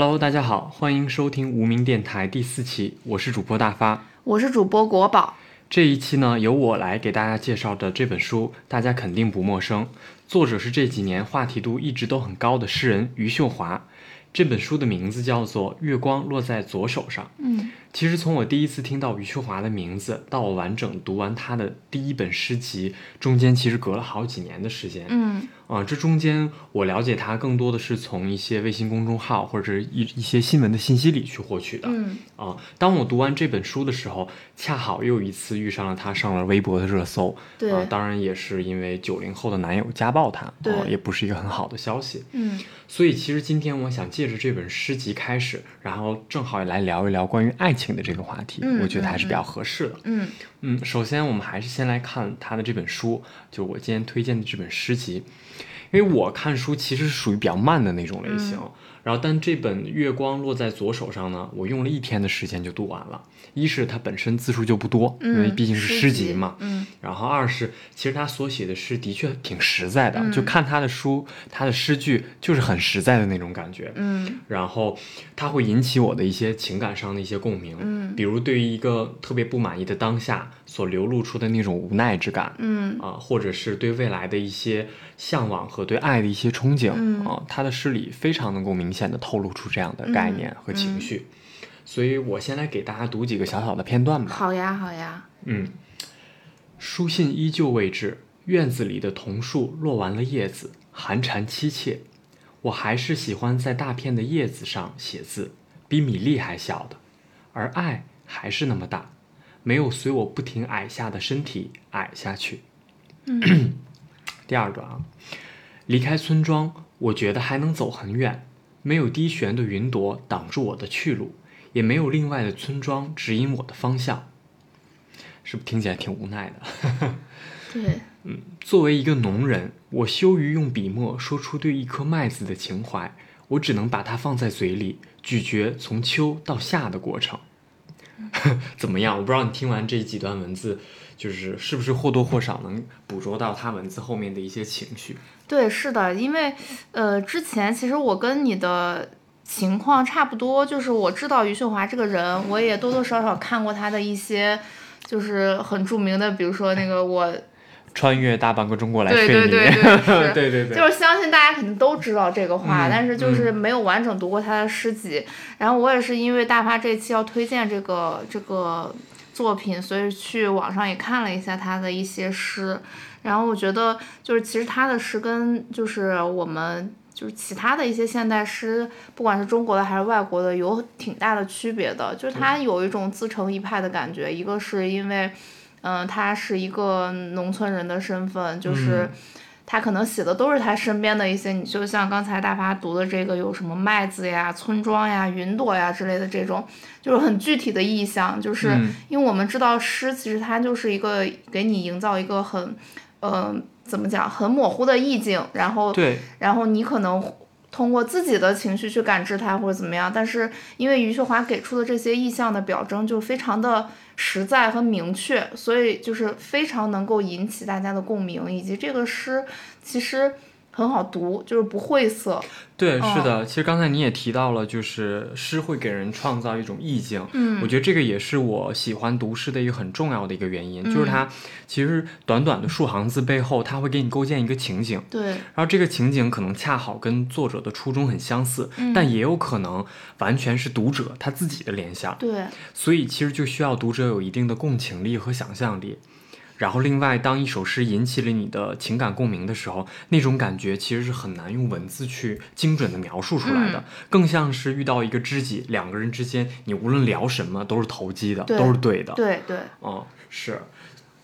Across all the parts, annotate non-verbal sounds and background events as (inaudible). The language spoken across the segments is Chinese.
Hello，大家好，欢迎收听无名电台第四期，我是主播大发，我是主播国宝。这一期呢，由我来给大家介绍的这本书，大家肯定不陌生，作者是这几年话题度一直都很高的诗人余秀华。这本书的名字叫做《月光落在左手上》。嗯，其实从我第一次听到余秋华的名字，到我完整读完他的第一本诗集，中间其实隔了好几年的时间。嗯。啊，这中间我了解他更多的是从一些微信公众号或者一一些新闻的信息里去获取的。嗯啊，当我读完这本书的时候，恰好又一次遇上了他上了微博的热搜。对，啊，当然也是因为九零后的男友家暴他，对，也不是一个很好的消息。嗯，所以其实今天我想借着这本诗集开始，然后正好也来聊一聊关于爱情的这个话题，嗯，我觉得还是比较合适的。嗯嗯，首先我们还是先来看他的这本书，就我今天推荐的这本诗集。因为我看书其实是属于比较慢的那种类型，然后但这本《月光落在左手上》呢，我用了一天的时间就读完了。一是它本身字数就不多，因为毕竟是诗集嘛，嗯，然后二是其实他所写的诗的确挺实在的，就看他的书，他的诗句就是很实在的那种感觉，嗯，然后他会引起我的一些情感上的一些共鸣，嗯，比如对于一个特别不满意的当下所流露出的那种无奈之感，嗯啊，或者是对未来的一些向往和对爱的一些憧憬，嗯。啊，他的诗里非常能够明显的透露出这样的概念和情绪。所以我先来给大家读几个小小的片段吧。好呀，好呀。嗯，书信依旧未至，院子里的桐树落完了叶子，寒蝉凄切。我还是喜欢在大片的叶子上写字，比米粒还小的，而爱还是那么大，没有随我不停矮下的身体矮下去。嗯，(clears throat) 第二段啊，离开村庄，我觉得还能走很远，没有低悬的云朵挡住我的去路。也没有另外的村庄指引我的方向，是不是听起来挺无奈的？(laughs) 对，嗯，作为一个农人，我羞于用笔墨说出对一颗麦子的情怀，我只能把它放在嘴里咀嚼从秋到夏的过程。(laughs) 怎么样？我不知道你听完这几段文字，就是是不是或多或少能捕捉到他文字后面的一些情绪？对，是的，因为呃，之前其实我跟你的。情况差不多，就是我知道余秀华这个人，我也多多少少看过他的一些，就是很著名的，比如说那个我穿越大半个中国来睡你，(laughs) 对对 (laughs) 对对对，就是相信大家肯定都知道这个话，但是就是没有完整读过他的诗集。然后我也是因为大发这期要推荐这个这个作品，所以去网上也看了一下他的一些诗，然后我觉得就是其实他的诗跟就是我们。就是其他的一些现代诗，不管是中国的还是外国的，有挺大的区别的。就是他有一种自成一派的感觉，一个是因为，嗯，他是一个农村人的身份，就是他可能写的都是他身边的一些，你就像刚才大发读的这个，有什么麦子呀、村庄呀、云朵呀之类的这种，就是很具体的意象。就是因为我们知道诗其实它就是一个给你营造一个很，嗯。怎么讲？很模糊的意境，然后，对，然后你可能通过自己的情绪去感知它或者怎么样，但是因为余秀华给出的这些意象的表征就非常的实在和明确，所以就是非常能够引起大家的共鸣，以及这个诗其实。很好读，就是不晦涩。对，是的。其实刚才你也提到了，就是诗会给人创造一种意境。嗯，我觉得这个也是我喜欢读诗的一个很重要的一个原因，就是它其实短短的数行字背后，它会给你构建一个情景。对。然后这个情景可能恰好跟作者的初衷很相似，但也有可能完全是读者他自己的联想。对。所以其实就需要读者有一定的共情力和想象力。然后，另外，当一首诗引起了你的情感共鸣的时候，那种感觉其实是很难用文字去精准的描述出来的，更像是遇到一个知己，两个人之间，你无论聊什么都是投机的，都是对的。对对，嗯，是。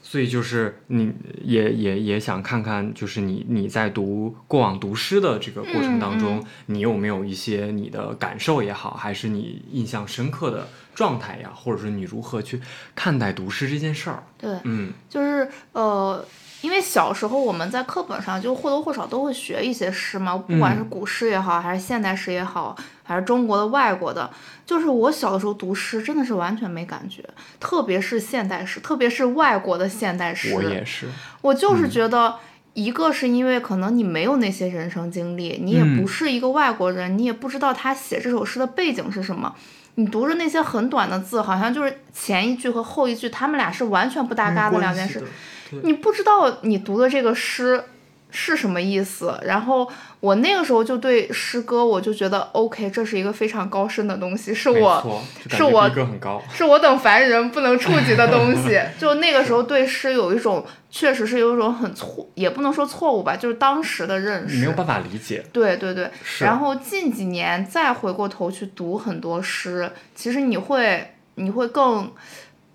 所以就是你也也也想看看，就是你你在读过往读诗的这个过程当中，你有没有一些你的感受也好，还是你印象深刻的状态呀，或者说你如何去看待读诗这件事儿？对，嗯，就是呃。因为小时候我们在课本上就或多或少都会学一些诗嘛，不管是古诗也好，还是现代诗也好，还是中国的、外国的，就是我小的时候读诗真的是完全没感觉，特别是现代诗，特别是外国的现代诗。我也是，我就是觉得一个是因为可能你没有那些人生经历，你也不是一个外国人，你也不知道他写这首诗的背景是什么。你读着那些很短的字，好像就是前一句和后一句，他们俩是完全不搭嘎的两件事。你不知道你读的这个诗。是什么意思？然后我那个时候就对诗歌，我就觉得 OK，这是一个非常高深的东西，是我是我是我等凡人不能触及的东西。(laughs) 就那个时候对诗有一种，确实是有一种很错，也不能说错误吧，就是当时的认识没有办法理解。对对对。然后近几年再回过头去读很多诗，其实你会你会更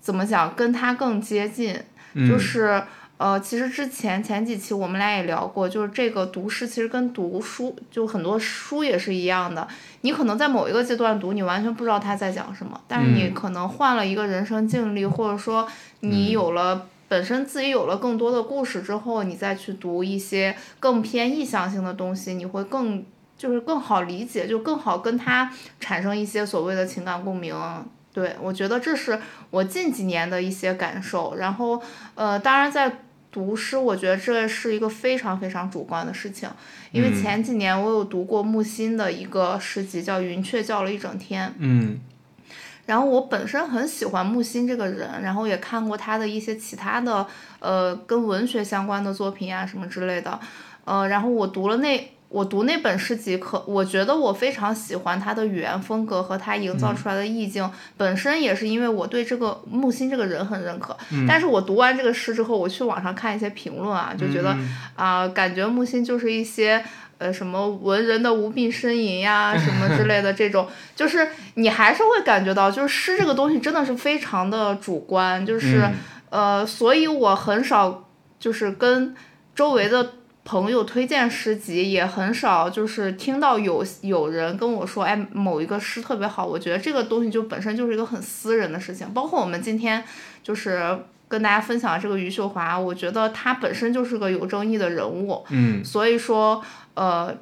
怎么讲，跟他更接近，就是。呃，其实之前前几期我们俩也聊过，就是这个读诗其实跟读书就很多书也是一样的。你可能在某一个阶段读，你完全不知道他在讲什么，但是你可能换了一个人生经历，或者说你有了本身自己有了更多的故事之后，你再去读一些更偏意象性的东西，你会更就是更好理解，就更好跟他产生一些所谓的情感共鸣。对我觉得这是我近几年的一些感受。然后，呃，当然在。读诗，我觉得这是一个非常非常主观的事情，因为前几年我有读过木心的一个诗集，叫《云雀叫了一整天》。嗯，然后我本身很喜欢木心这个人，然后也看过他的一些其他的呃跟文学相关的作品啊什么之类的，呃，然后我读了那。我读那本诗集，可我觉得我非常喜欢他的语言风格和他营造出来的意境，本身也是因为我对这个木心这个人很认可。但是我读完这个诗之后，我去网上看一些评论啊，就觉得啊，感觉木心就是一些呃什么文人的无病呻吟呀，(laughs) 什么之类的这种，就是你还是会感觉到，就是诗这个东西真的是非常的主观，就是呃，所以我很少就是跟周围的。朋友推荐诗集也很少，就是听到有有人跟我说，哎，某一个诗特别好。我觉得这个东西就本身就是一个很私人的事情。包括我们今天就是跟大家分享这个余秀华，我觉得她本身就是个有争议的人物。嗯，所以说，呃。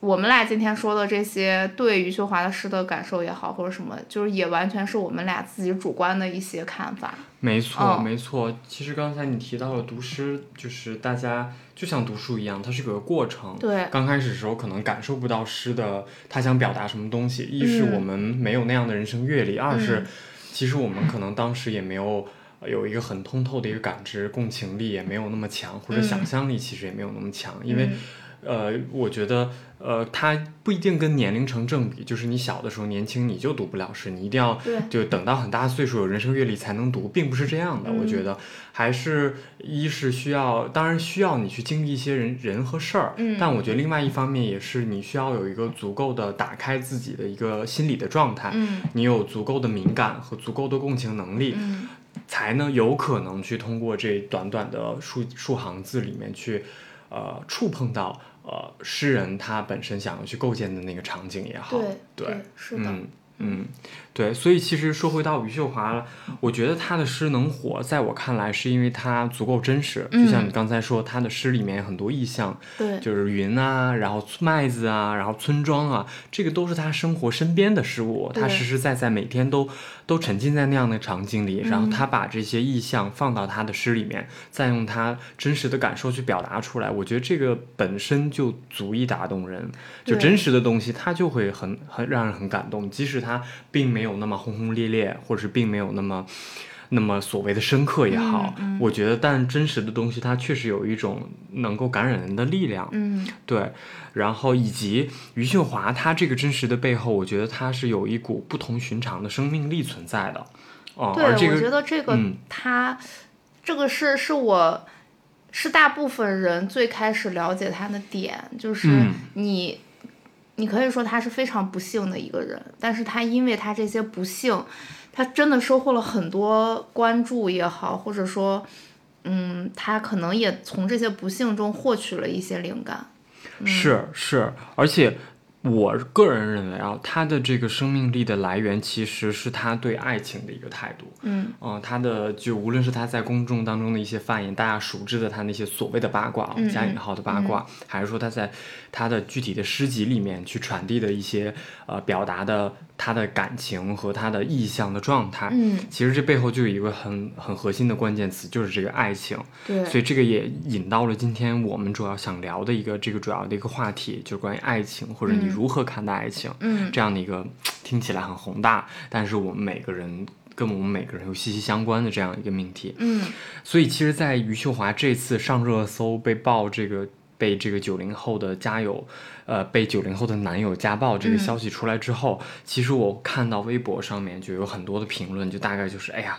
我们俩今天说的这些对余秀华的诗的感受也好，或者什么，就是也完全是我们俩自己主观的一些看法。没错，没错。其实刚才你提到了读诗，就是大家就像读书一样，它是个过程。对。刚开始的时候可能感受不到诗的他想表达什么东西，一是我们没有那样的人生阅历，二是其实我们可能当时也没有有一个很通透的一个感知，共情力也没有那么强，或者想象力其实也没有那么强，因为。呃，我觉得，呃，它不一定跟年龄成正比，就是你小的时候年轻你就读不了诗，你一定要就等到很大岁数有人生阅历才能读，并不是这样的。我觉得还是一是需要，当然需要你去经历一些人人和事儿，但我觉得另外一方面也是你需要有一个足够的打开自己的一个心理的状态，你有足够的敏感和足够的共情能力，才能有可能去通过这短短的数数行字里面去，呃，触碰到。呃，诗人他本身想要去构建的那个场景也好，对，是的，嗯嗯。对，所以其实说回到余秀华，我觉得他的诗能火，在我看来是因为他足够真实。就像你刚才说，他的诗里面很多意象，对，就是云啊，然后麦子啊，然后村庄啊，这个都是他生活身边的事物，他实实在在每天都都沉浸在那样的场景里，然后他把这些意象放到他的诗里面，再用他真实的感受去表达出来，我觉得这个本身就足以打动人。就真实的东西，他就会很很让人很感动，即使他并没。有那么轰轰烈烈，或者是并没有那么那么所谓的深刻也好，我觉得，但真实的东西它确实有一种能够感染人的力量。嗯，对。然后以及余秀华，她这个真实的背后，我觉得她是有一股不同寻常的生命力存在的。哦，对，我觉得这个他这个是是我是大部分人最开始了解他的点，就是你。你可以说他是非常不幸的一个人，但是他因为他这些不幸，他真的收获了很多关注也好，或者说，嗯，他可能也从这些不幸中获取了一些灵感。是是，而且我个人认为啊，他的这个生命力的来源其实是他对爱情的一个态度。嗯，嗯，他的就无论是他在公众当中的一些发言，大家熟知的他那些所谓的八卦，嗯加引号的八卦，还是说他在他的具体的诗集里面去传递的一些呃表达的他的感情和他的意向的状态。嗯，其实这背后就有一个很很核心的关键词，就是这个爱情。对，所以这个也引到了今天我们主要想聊的一个这个主要的一个话题，就是关于爱情或者你如何看待爱情、嗯这样的一个听起来很宏大，但是我们每个人跟我们每个人有息息相关的这样一个命题。嗯所以其实，在余秀华这次上热搜被爆这个被这个九零后的家友，呃，被九零后的男友家暴这个嗯消息出来之后，其实我看到微博上面就有很多的评论，就大概就是，哎呀。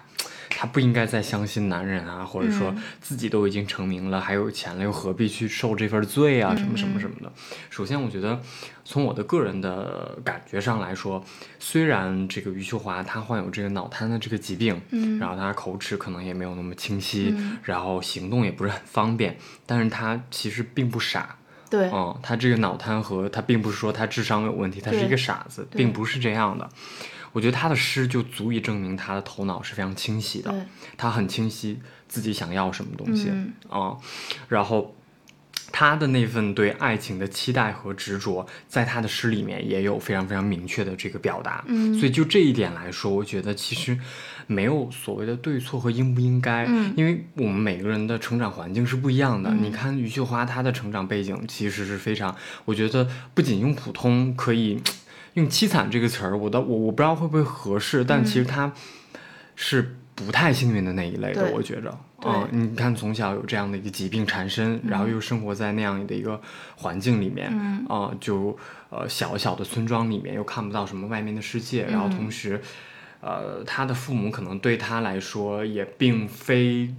她不应该再相信男人啊，或者说嗯自己都已经成名了，还有钱了，又何必去受这份罪啊？什么什么什么的。首先，我觉得从我的个人的感觉上来说，虽然这个余秀华她患有这个脑瘫的这个疾病，嗯然后她口齿可能也没有那么清晰，嗯然后行动也不是很方便，但是她其实并不傻，对，嗯，他这个脑瘫和他并不是说他智商有问题，他是一个傻子，并不是这样的。我觉得他的诗就足以证明他的头脑是非常清晰的，他，很清晰自己想要什么东西，嗯啊，然后他的那份对爱情的期待和执着，在他的诗里面也有非常非常明确的这个表达。嗯所以就这一点来说，我觉得其实没有所谓的对错和应不应该，嗯因为我们每个人的成长环境是不一样的。嗯你看余秀华她的成长背景其实是非常，我觉得不仅用普通可以。用凄惨这个词儿，我倒我我不知道会不会合适，但其实他是不太幸运的那一类的，对我觉着。对嗯，你看从小有这样的一个疾病缠身，然后又生活在那样的一个环境里面，嗯啊、就呃小小的村庄里面又看不到什么外面的世界，然后同时，呃，他的父母可能对他来说也并非。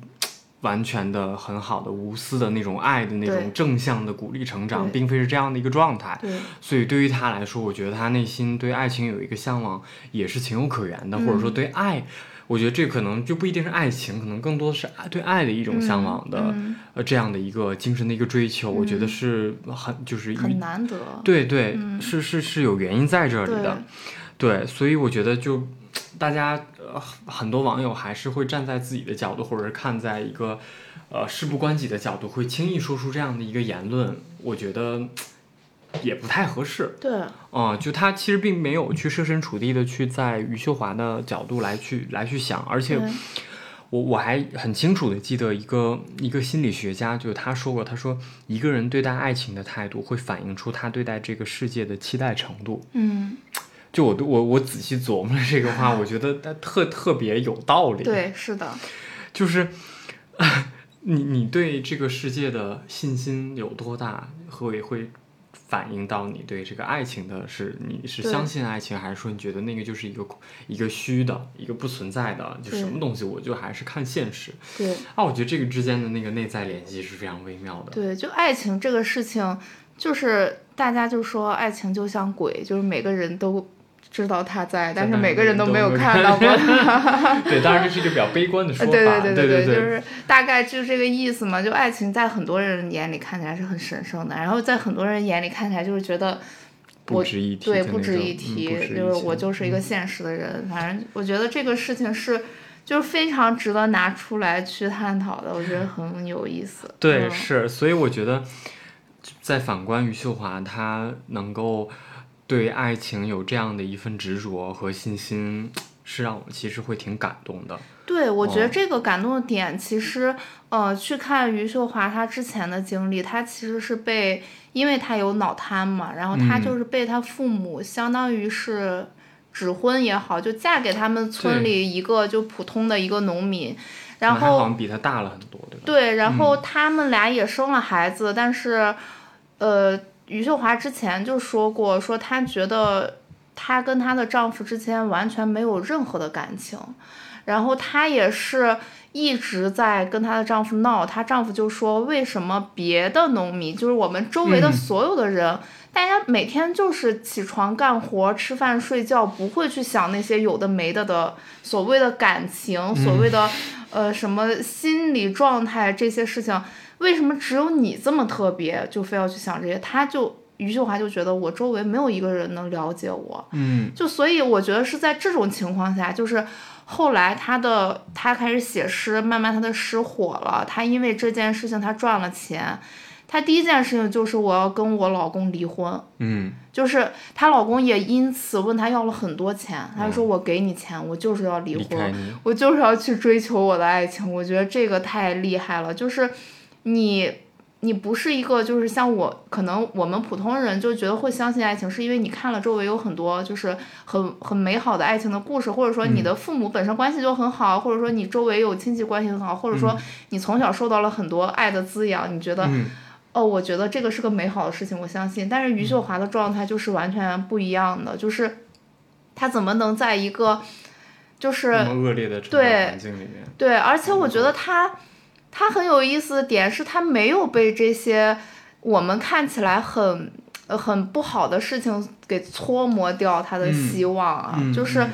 完全的很好的无私的那种爱的那种正向的鼓励成长，并非是这样的一个状态。对，所以对于他来说，我觉得他内心对爱情有一个向往，也是情有可原的，嗯。或者说对爱，我觉得这可能就不一定是爱情，可能更多的是爱对爱的一种向往的，嗯呃，这样的一个精神的一个追求，我觉得是很就是很与难得。对对，嗯。是是是有原因在这里对。的，对，所以我觉得就大家呃很多网友还是会站在自己的角度，或者是看在一个呃事不关己的角度，会轻易说出这样的一个言论，我觉得也不太合适。对，啊、就他其实并没有去设身处地的去在余秀华的角度来去来去想，而且我我还很清楚的记得一个一个心理学家，就是他说过，他说一个人对待爱情的态度会反映出他对待这个世界的期待程度。嗯，就我我我仔细琢磨了这个话，我觉得它特特别有道理。，对，是的，(laughs) 就是 (laughs) 你你对这个世界的信心有多大，会会反映到你对这个爱情的是你是相信爱情，还是说你觉得那个就是一个一个虚的，一个不存在的，就什么东西我就还是看现实。对啊，我觉得这个之间的那个内在联系是非常微妙的。对，就爱情这个事情，就是大家就说爱情就像鬼，就是每个人都知道他在，但是每个人都没有看到过他。(laughs) 对，当然这是一个比较悲观的说法。对对对对，对就是大概就是这个意思嘛。就爱情在很多人眼里看起来是很神圣的，然后在很多人眼里看起来就是觉得不值一提对不值一提，就是我就是一个现实的人。反正我觉得这个事情是。就是非常值得拿出来去探讨的，我觉得很有意思。对，嗯是，所以我觉得，在反观余秀华，她能够对爱情有这样的一份执着和信心，是让我其实会挺感动的。对，我觉哦得这个感动的点，其实，呃，去看余秀华她之前的经历，她其实是被，因为她有脑瘫嘛，然后她嗯就是被她父母相当于是指婚也好，就嫁给他们村里一个就普通的一个农民，然后好后像比她大了很多，对吧？对，然后嗯他们俩也生了孩子，但是，呃，余秀华之前就说过，说她觉得她跟她的丈夫之间完全没有任何的感情，然后她也是一直在跟她的丈夫闹，她丈夫就说为什么别的农民，就是我们周围的嗯所有的人。大家每天就是起床干活、吃饭、睡觉，不会去想那些有的没的的所谓的感情，所谓的呃什么心理状态这些事情。为什么只有你这么特别，就非要去想这些？他就余秀华就觉得我周围没有一个人能了解我，嗯。就所以我觉得是在这种情况下，就是后来他的他开始写诗，慢慢他的诗火了，他因为这件事情他赚了钱，他第一件事情就是我要跟我老公离婚，嗯。就是她老公也因此问她要了很多钱，他就说我给你钱，我就是要离离婚，我就是要去追求我的爱情，我觉得这个太厉害了。就是你，你不是一个，就是像我，可能我们普通人就觉得会相信爱情，是因为你看了周围有很多就是很很美好的爱情的故事，或者说你的父母本身关系就很好，或者说你周围有亲戚关系很好，或者说你从小受到了很多爱的滋养，你觉得。嗯哦，我觉得这个是个美好的事情，我相信。但是余秀华的状态就是完全不一样的，就是她怎么能在一个就是那么恶劣的对环境里面，对，而且我觉得他他很有意思的点是他没有被这些我们看起来很呃很不好的事情给搓磨掉他的嗯希望啊，嗯就是嗯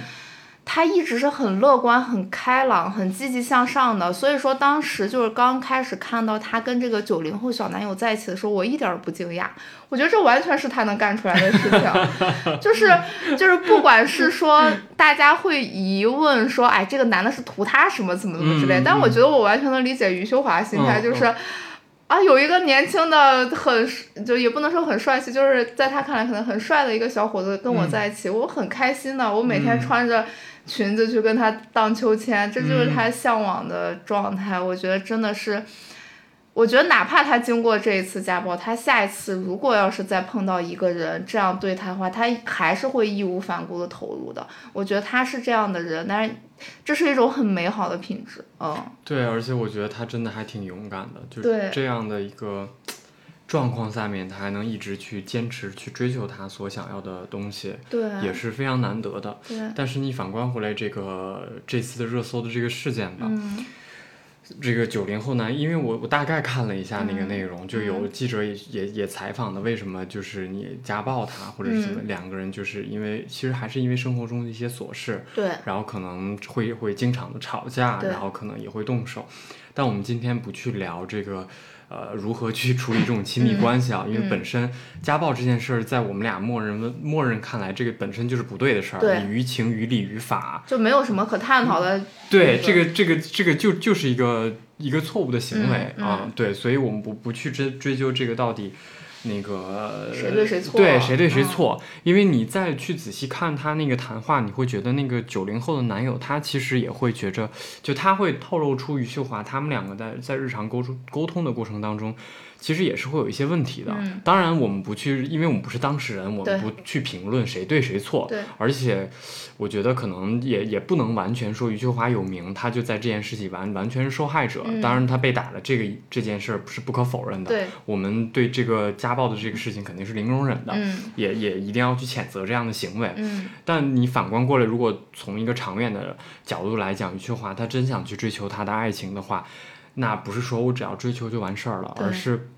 他一直是很乐观、很开朗、很积极向上的。所以说当时就是刚开始看到他跟这个九零后小男友在一起的时候，我一点儿都不惊讶，我觉得这完全是他能干出来的事情，(laughs) 就是就是不管是说大家会疑问说，哎，这个男的是图他什么怎么怎么之类，但我觉得我完全能理解余秀华心态，嗯就是。啊，有一个年轻的很就也不能说很帅气，就是在他看来可能很帅的一个小伙子跟我在一起，我很开心的。我每天嗯穿着裙子去跟他荡秋千，这就是嗯他向往的状态。我觉得真的是，我觉得哪怕他经过这一次家暴，他下一次如果要是再碰到一个人这样对他的话，他还是会义无反顾的投入的。我觉得他是这样的人，但是这是一种很美好的品质，嗯。对，而且我觉得他真的还挺勇敢的，就是这样的一个状况下面，他还能一直去坚持去追求他所想要的东西，对，也是非常难得的。对，但是你反观回来，这个这次的热搜的这个事件吧，嗯这个九零后男，因为我我大概看了一下那个内容，就有嗯记者也也也采访的，为什么就是你家暴他，或者是怎么嗯两个人就是因为其实还是因为生活中的一些琐事，对，然后可能会会经常的吵架，然后可能也会动手。但我们今天不去聊这个，呃，如何去处理这种亲密嗯关系啊，因为嗯。本身家暴这件事儿，在我们俩默认的默认看来，这个本身就是不对的事儿，你于情于理于法，就没有什么可探讨的。对，对这个这个这个就就是一个一个错误的行为、嗯。啊，对，所以我们不不去追追究这个到底那个谁对谁错对谁对谁嗯错，因为你再去仔细看他那个谈话，你会觉得那个九零后的男友他其实也会觉着，就他会透露出余秀华他们两个在在日常沟通沟通的过程当中。其实也是会有一些问题的，嗯当然我们不去，因为我们不是当事人，我们不去评论谁对谁错。对而且，我觉得可能也也不能完全说余秋华有名，他就在这件事情完完全是受害者。嗯当然，他被打了这个这件事儿是不可否认的。对，我们对这个家暴的这个事情肯定是零容忍的，嗯也也一定要去谴责这样的行为。嗯但你反观过来，如果从一个长远的角度来讲，余秋华他真想去追求他的爱情的话，那不是说我只要追求就完事儿了，而是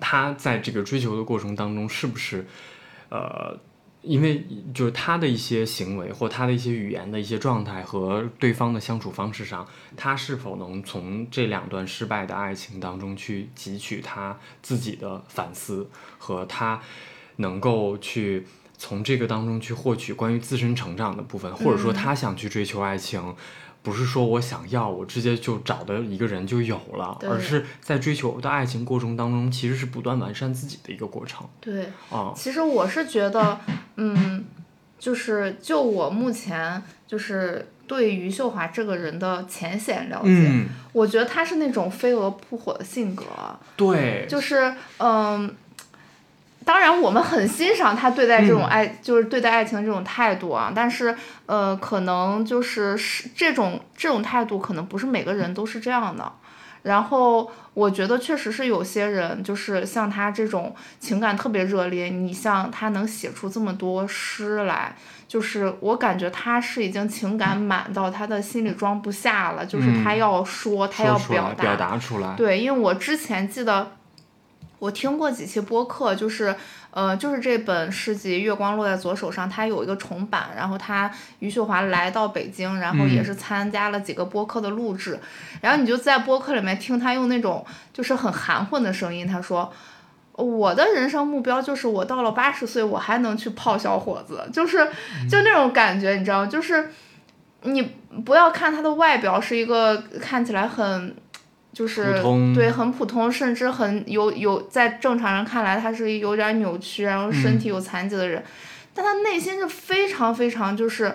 他在这个追求的过程当中，是不是呃，因为就是他的一些行为或他的一些语言的一些状态和对方的相处方式上，他是否能从这两段失败的爱情当中去汲取他自己的反思和他能够去。从这个当中去获取关于自身成长的部分，或者说他想去追求爱情，不是说我想要，我直接就找的一个人就有了，而是在追求的爱情过程当中，其实是不断完善自己的一个过程对。啊。其实我是觉得，嗯，就是就我目前就是对余秀华这个人的浅显了解，嗯，我觉得他是那种飞蛾扑火的性格，对，就是嗯。当然，我们很欣赏他对待这种嗯爱，就是对待爱情这种态度啊。但是，呃，可能就是是这种这种态度，可能不是每个人都是这样的。然后，我觉得确实是有些人，就是像他这种情感特别热烈，你像他能写出这么多诗来，就是我感觉他是已经情感满到他的心里装不下了，就是他嗯要说，他要表达表。达出来，对，因为我之前记得我听过几期播客，就是呃，就是这本诗集《月光落在左手上》，它有一个重版，然后他余秀华来到北京，然后也嗯是参加了几个播客的录制，然后你就在播客里面听他用那种就是很含混的声音，他说。我的人生目标就是我到了八十岁，我还能去泡小伙子，就是就那种感觉，你知道，就是你不要看他的外表是一个看起来很。就是对很普通，甚至很有有在正常人看来他是有点扭曲，然后身体有残疾的人，但他内心是非常非常就是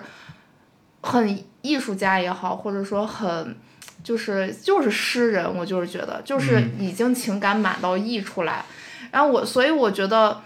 很艺术家也好，或者说很就是就是诗人，我就是觉得就是已经情感满到溢出来，然后我所以我觉得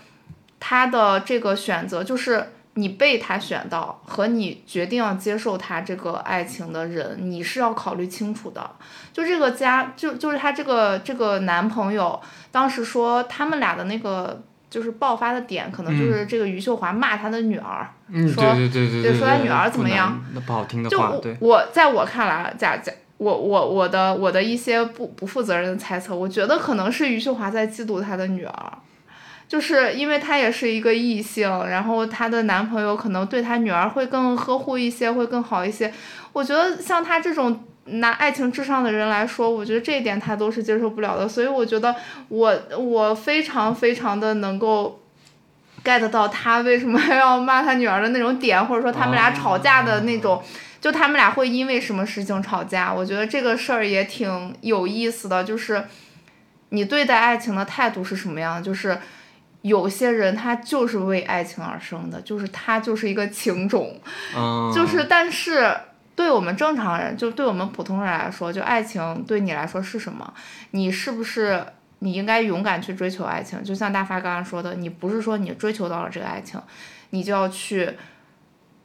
他的这个选择就是。你被他选到和你决定要接受他这个爱情的人，你是要考虑清楚的。就这个家，就就是他这个这个男朋友，当时说他们俩的那个就是爆发的点，可能就是这个余秀华骂他的女儿，说对对对对，说他女儿怎么样，那不好听的话，对。我在我看来，假假我我我的我的一些不不负责任的猜测，我觉得可能是余秀华在嫉妒他的女儿。就是因为她也是一个异性，然后她的男朋友可能对她女儿会更呵护一些，会更好一些。我觉得像她这种拿爱情至上的人来说，我觉得这一点他都是接受不了的。所以我觉得我我非常非常的能够 get 到他为什么 (laughs) 要骂他女儿的那种点，或者说他们俩吵架的那种，就他们俩会因为什么事情吵架。我觉得这个事儿也挺有意思的，就是你对待爱情的态度是什么样，就是。有些人他就是为爱情而生的，就是他就是一个情种，就是但是对我们正常人，就对我们普通人来说，就爱情对你来说是什么？你是不是你应该勇敢去追求爱情？就像大发刚刚说的，你不是说你追求到了这个爱情，你就要去。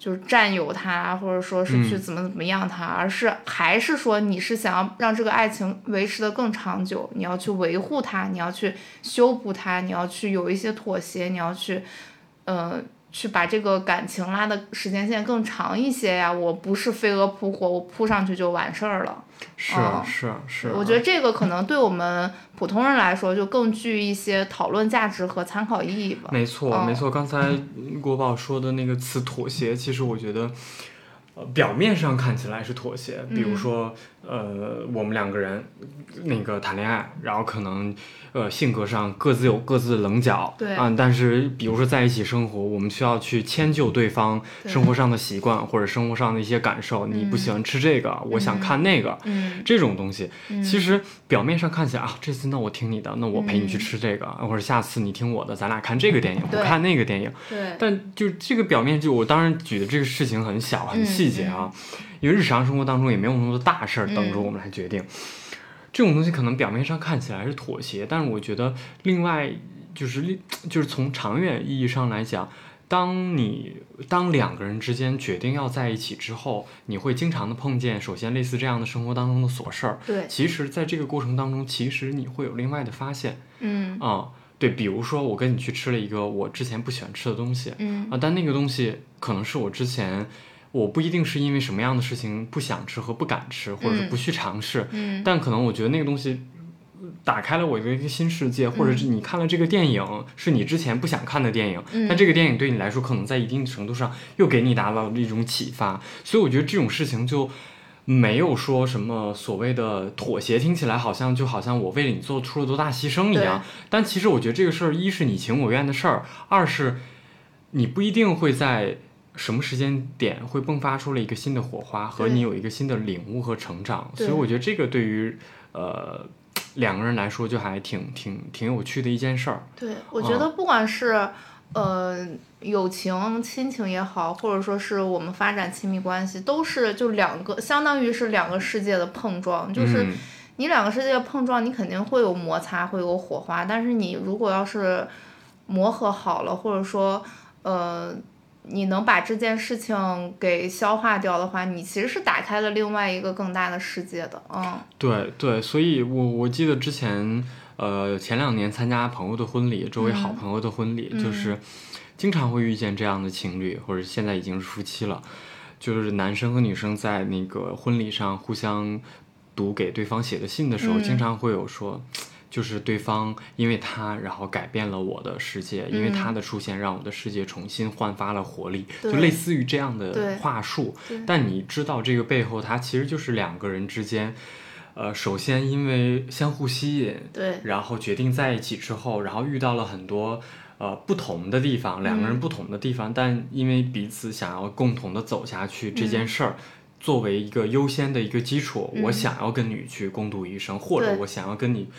就是占有他，或者说是去怎么怎么样他，而是还是说你是想要让这个爱情维持的更长久，你要去维护它，你要去修补它，你要去有一些妥协，你要去，呃。去把这个感情拉的时间线更长一些呀！我不是飞蛾扑火，我扑上去就完事儿了。是啊是啊是。我觉得这个可能对我们普通人来说就更具一些讨论价值和参考意义吧。没错没错，刚才国宝说的那个词“妥协”，其实我觉得，呃，表面上看起来是妥协，比如说，呃，我们两个人那个谈恋爱，然后可能。呃，性格上各自有各自的棱角，对。啊，但是比如说在一起生活，我们需要去迁就对方生活上的习惯或者生活上的一些感受。你不喜欢吃这个，我想看那个，这种东西，其实表面上看起来啊，这次那我听你的，那我陪你去吃这个，或者下次你听我的，咱俩看这个电影，不看那个电影。对，但就这个表面，就我当然举的这个事情很小很细节啊，因为日常生活当中也没有那么多大事儿等着我们来决定。这种东西可能表面上看起来是妥协，但是我觉得另外就是另就是从长远意义上来讲，当你当两个人之间决定要在一起之后，你会经常的碰见，首先类似这样的生活当中的琐事儿。对，其实在这个过程当中，其实你会有另外的发现。嗯。啊，对，比如说我跟你去吃了一个我之前不喜欢吃的东西。嗯。啊，但那个东西可能是我之前。我不一定是因为什么样的事情不想吃和不敢吃，或者是不去尝试，但可能我觉得那个东西打开了我的一个新世界，或者是你看了这个电影是你之前不想看的电影，但这个电影对你来说可能在一定程度上又给你达到了一种启发，所以我觉得这种事情就没有说什么所谓的妥协，听起来好像就好像我为了你做出了多大牺牲一样，但其实我觉得这个事儿一是你情我愿的事儿，二是你不一定会在。什么时间点会迸发出了一个新的火花，和你有一个新的领悟和成长，所以我觉得这个对于呃两个人来说就还挺挺挺有趣的一件事儿。对，我觉得不管是呃友情、亲情也好，或者说是我们发展亲密关系，都是就两个相当于是两个世界的碰撞，就是你两个世界的碰撞，你肯定会有摩擦，会有火花，但是你如果要是磨合好了，或者说呃。你能把这件事情给消化掉的话，你其实是打开了另外一个更大的世界的，嗯。对对，所以我我记得之前，呃，前两年参加朋友的婚礼，周围好朋友的婚礼，就是经常会遇见这样的情侣，或者现在已经是夫妻了，就是男生和女生在那个婚礼上互相读给对方写的信的时候，经常会有说。就是对方因为他，然后改变了我的世界，因为他的出现让我的世界重新焕发了活力，就类似于这样的话术。但你知道这个背后，它其实就是两个人之间，呃，首先因为相互吸引，对，然后决定在一起之后，然后遇到了很多呃不同的地方，两个人不同的地方，但因为彼此想要共同的走下去这件事儿，作为一个优先的一个基础，我想要跟你去共度一生，或者我想要跟你。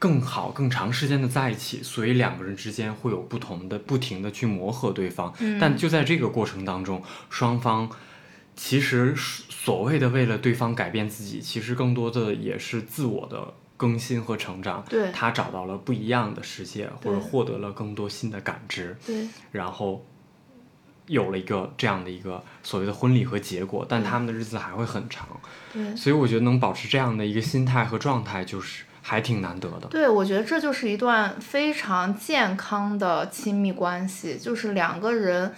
更好、更长时间的在一起，所以两个人之间会有不同的、不停的去磨合对方。但就在这个过程当中，双方其实所谓的为了对方改变自己，其实更多的也是自我的更新和成长。对他找到了不一样的世界，或者获得了更多新的感知，对，然后有了一个这样的一个所谓的婚礼和结果。但他们的日子还会很长，对。所以我觉得能保持这样的一个心态和状态，就是还挺难得的。对，我觉得这就是一段非常健康的亲密关系，就是两个人，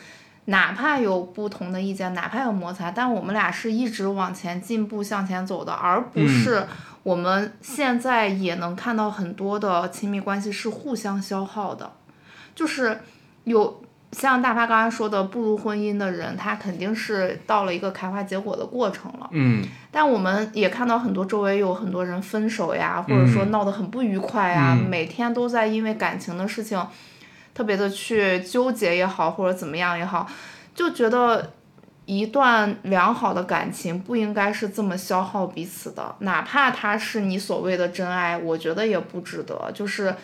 哪怕有不同的意见，哪怕有摩擦，但我们俩是一直往前进步、向前走的，而不是我们现在也能看到很多的亲密关系是互相消耗的，就是有。像大发刚才说的，步入婚姻的人，他肯定是到了一个开花结果的过程了。嗯但我们也看到很多周围有很多人分手呀，或者说嗯闹得很不愉快呀，嗯每天都在因为感情的事情特别的去纠结也好，或者怎么样也好，就觉得一段良好的感情不应该是这么消耗彼此的，哪怕他是你所谓的真爱，我觉得也不值得。就是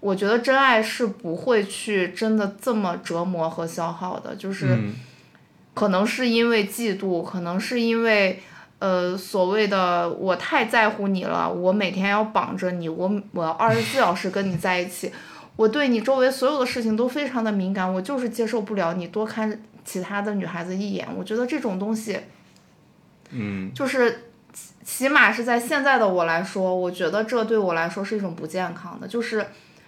我觉得真爱是不会去真的这么折磨和消耗的，就是。嗯可能是因为嫉妒，可能是因为，呃，所谓的我太在乎你了，我每天要绑着你，我我要二十四小时跟你在一起，我对你周围所有的事情都非常的敏感，我就是接受不了你多看其他的女孩子一眼。我觉得这种东西嗯就是起起码是在现在的我来说，我觉得这对我来说是一种不健康的，就是。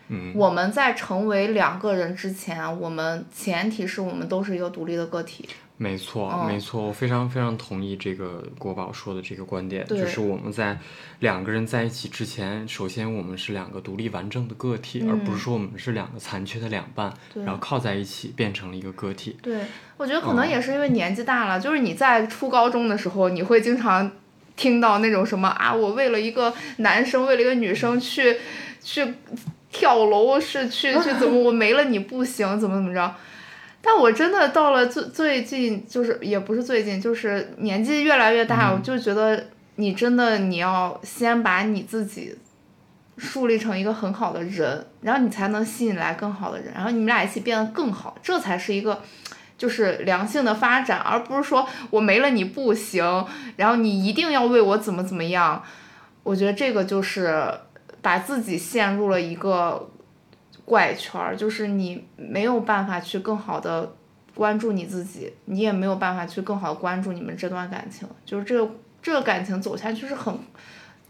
嗯。我们在成为两个人之前，我们前提是我们都是一个独立的个体。没错，嗯。没错，我非常非常同意这个国宝说的这个观点，就是我们在两个人在一起之前，首先我们是两个独立完整的个体，嗯。而不是说我们是两个残缺的两半，然后靠在一起变成了一个个体。对，我觉得可能嗯。也是因为年纪大了，就是你在初高中的时候，你会经常听到那种什么啊，我为了一个男生，为了一个女生去去跳楼，是去 (laughs) 去怎么，我没了你不行，怎么怎么着。但我真的到了最最近，就是也不是最近，就是年纪越来越大，嗯我就觉得你真的你要先把你自己树立成一个很好的人，然后你才能吸引来更好的人，然后你们俩一起变得更好，这才是一个就是良性的发展，而不是说我没了你不行，然后你一定要为我怎么怎么样。我觉得这个就是把自己陷入了一个怪圈儿，就是你没有办法去更好的关注你自己，你也没有办法去更好的关注你们这段感情，就是这个这个感情走下去是很